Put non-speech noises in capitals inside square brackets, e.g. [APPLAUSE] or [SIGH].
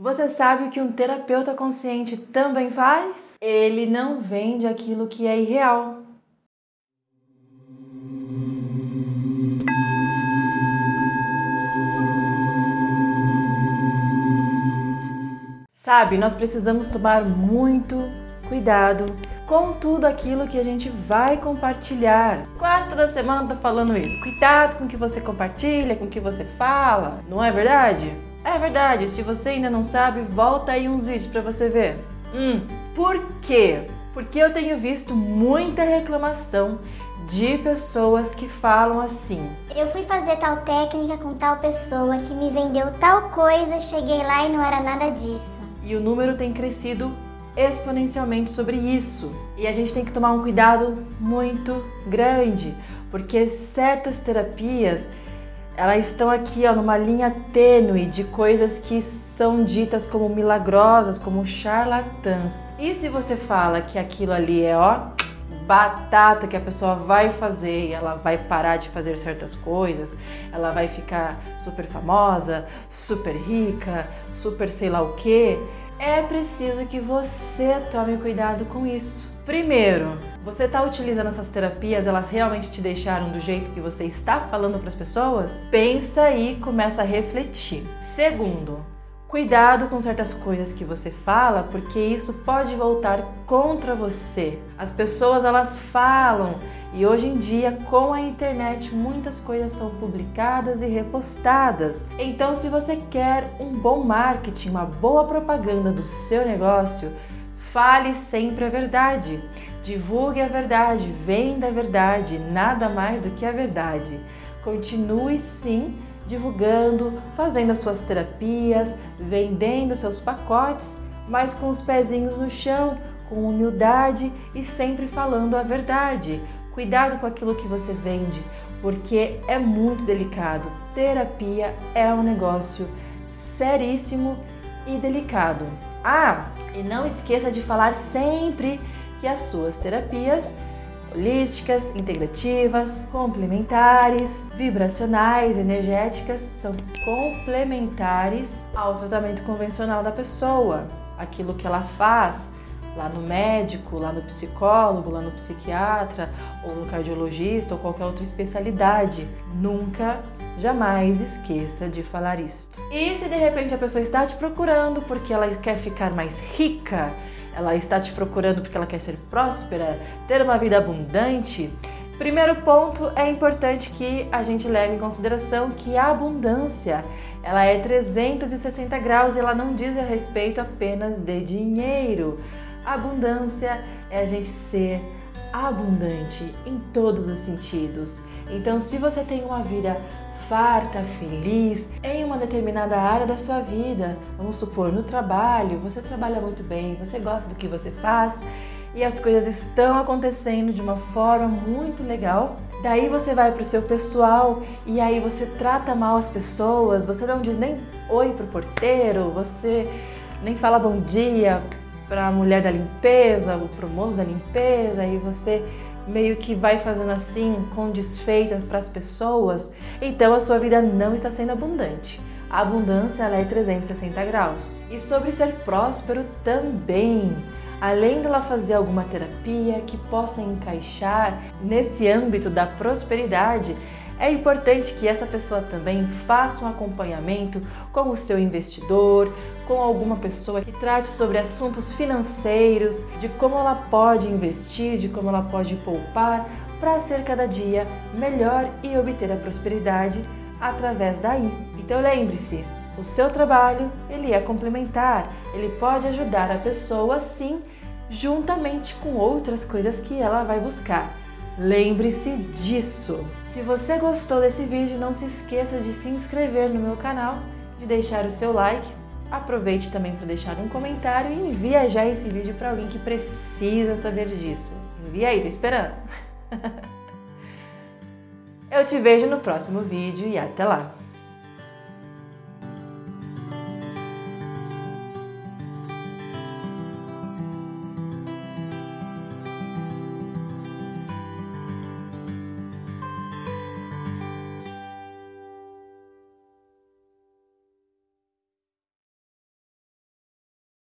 Você sabe o que um terapeuta consciente também faz? Ele não vende aquilo que é irreal. Sabe, nós precisamos tomar muito cuidado com tudo aquilo que a gente vai compartilhar. Quase toda semana tô falando isso. Cuidado com o que você compartilha, com o que você fala, não é verdade? É verdade, se você ainda não sabe, volta aí uns vídeos para você ver. Hum, por quê? Porque eu tenho visto muita reclamação de pessoas que falam assim: Eu fui fazer tal técnica com tal pessoa que me vendeu tal coisa, cheguei lá e não era nada disso. E o número tem crescido exponencialmente sobre isso. E a gente tem que tomar um cuidado muito grande, porque certas terapias elas estão aqui ó, numa linha tênue de coisas que são ditas como milagrosas, como charlatãs. E se você fala que aquilo ali é ó, batata que a pessoa vai fazer e ela vai parar de fazer certas coisas, ela vai ficar super famosa, super rica, super sei lá o que, é preciso que você tome cuidado com isso. Primeiro, você está utilizando essas terapias, elas realmente te deixaram do jeito que você está falando para as pessoas? Pensa e começa a refletir. Segundo, Cuidado com certas coisas que você fala, porque isso pode voltar contra você. As pessoas elas falam e hoje em dia com a internet muitas coisas são publicadas e repostadas. Então, se você quer um bom marketing, uma boa propaganda do seu negócio, Fale sempre a verdade. Divulgue a verdade, venda a verdade, nada mais do que a verdade. Continue sim divulgando, fazendo as suas terapias, vendendo seus pacotes, mas com os pezinhos no chão, com humildade e sempre falando a verdade. Cuidado com aquilo que você vende, porque é muito delicado. Terapia é um negócio seríssimo e delicado. Ah, e não esqueça de falar sempre que as suas terapias holísticas, integrativas, complementares, vibracionais, energéticas são complementares ao tratamento convencional da pessoa. Aquilo que ela faz lá no médico, lá no psicólogo, lá no psiquiatra, ou no cardiologista, ou qualquer outra especialidade. Nunca, jamais esqueça de falar isto. E se de repente a pessoa está te procurando porque ela quer ficar mais rica, ela está te procurando porque ela quer ser próspera, ter uma vida abundante, primeiro ponto é importante que a gente leve em consideração que a abundância ela é 360 graus e ela não diz a respeito apenas de dinheiro. Abundância é a gente ser abundante em todos os sentidos. Então, se você tem uma vida farta, feliz em uma determinada área da sua vida, vamos supor no trabalho, você trabalha muito bem, você gosta do que você faz e as coisas estão acontecendo de uma forma muito legal. Daí você vai para o seu pessoal e aí você trata mal as pessoas, você não diz nem oi pro porteiro, você nem fala bom dia para a mulher da limpeza o moço da limpeza e você meio que vai fazendo assim com desfeitas para as pessoas, então a sua vida não está sendo abundante. A abundância ela é 360 graus. E sobre ser próspero também. Além dela fazer alguma terapia que possa encaixar nesse âmbito da prosperidade, é importante que essa pessoa também faça um acompanhamento com o seu investidor, com alguma pessoa que trate sobre assuntos financeiros, de como ela pode investir, de como ela pode poupar para ser cada dia melhor e obter a prosperidade através daí. Então lembre-se, o seu trabalho ele é complementar, ele pode ajudar a pessoa sim, juntamente com outras coisas que ela vai buscar. Lembre-se disso. Se você gostou desse vídeo, não se esqueça de se inscrever no meu canal, de deixar o seu like. Aproveite também para deixar um comentário e envia já esse vídeo para alguém que precisa saber disso. Envia aí, tô esperando. [LAUGHS] Eu te vejo no próximo vídeo e até lá!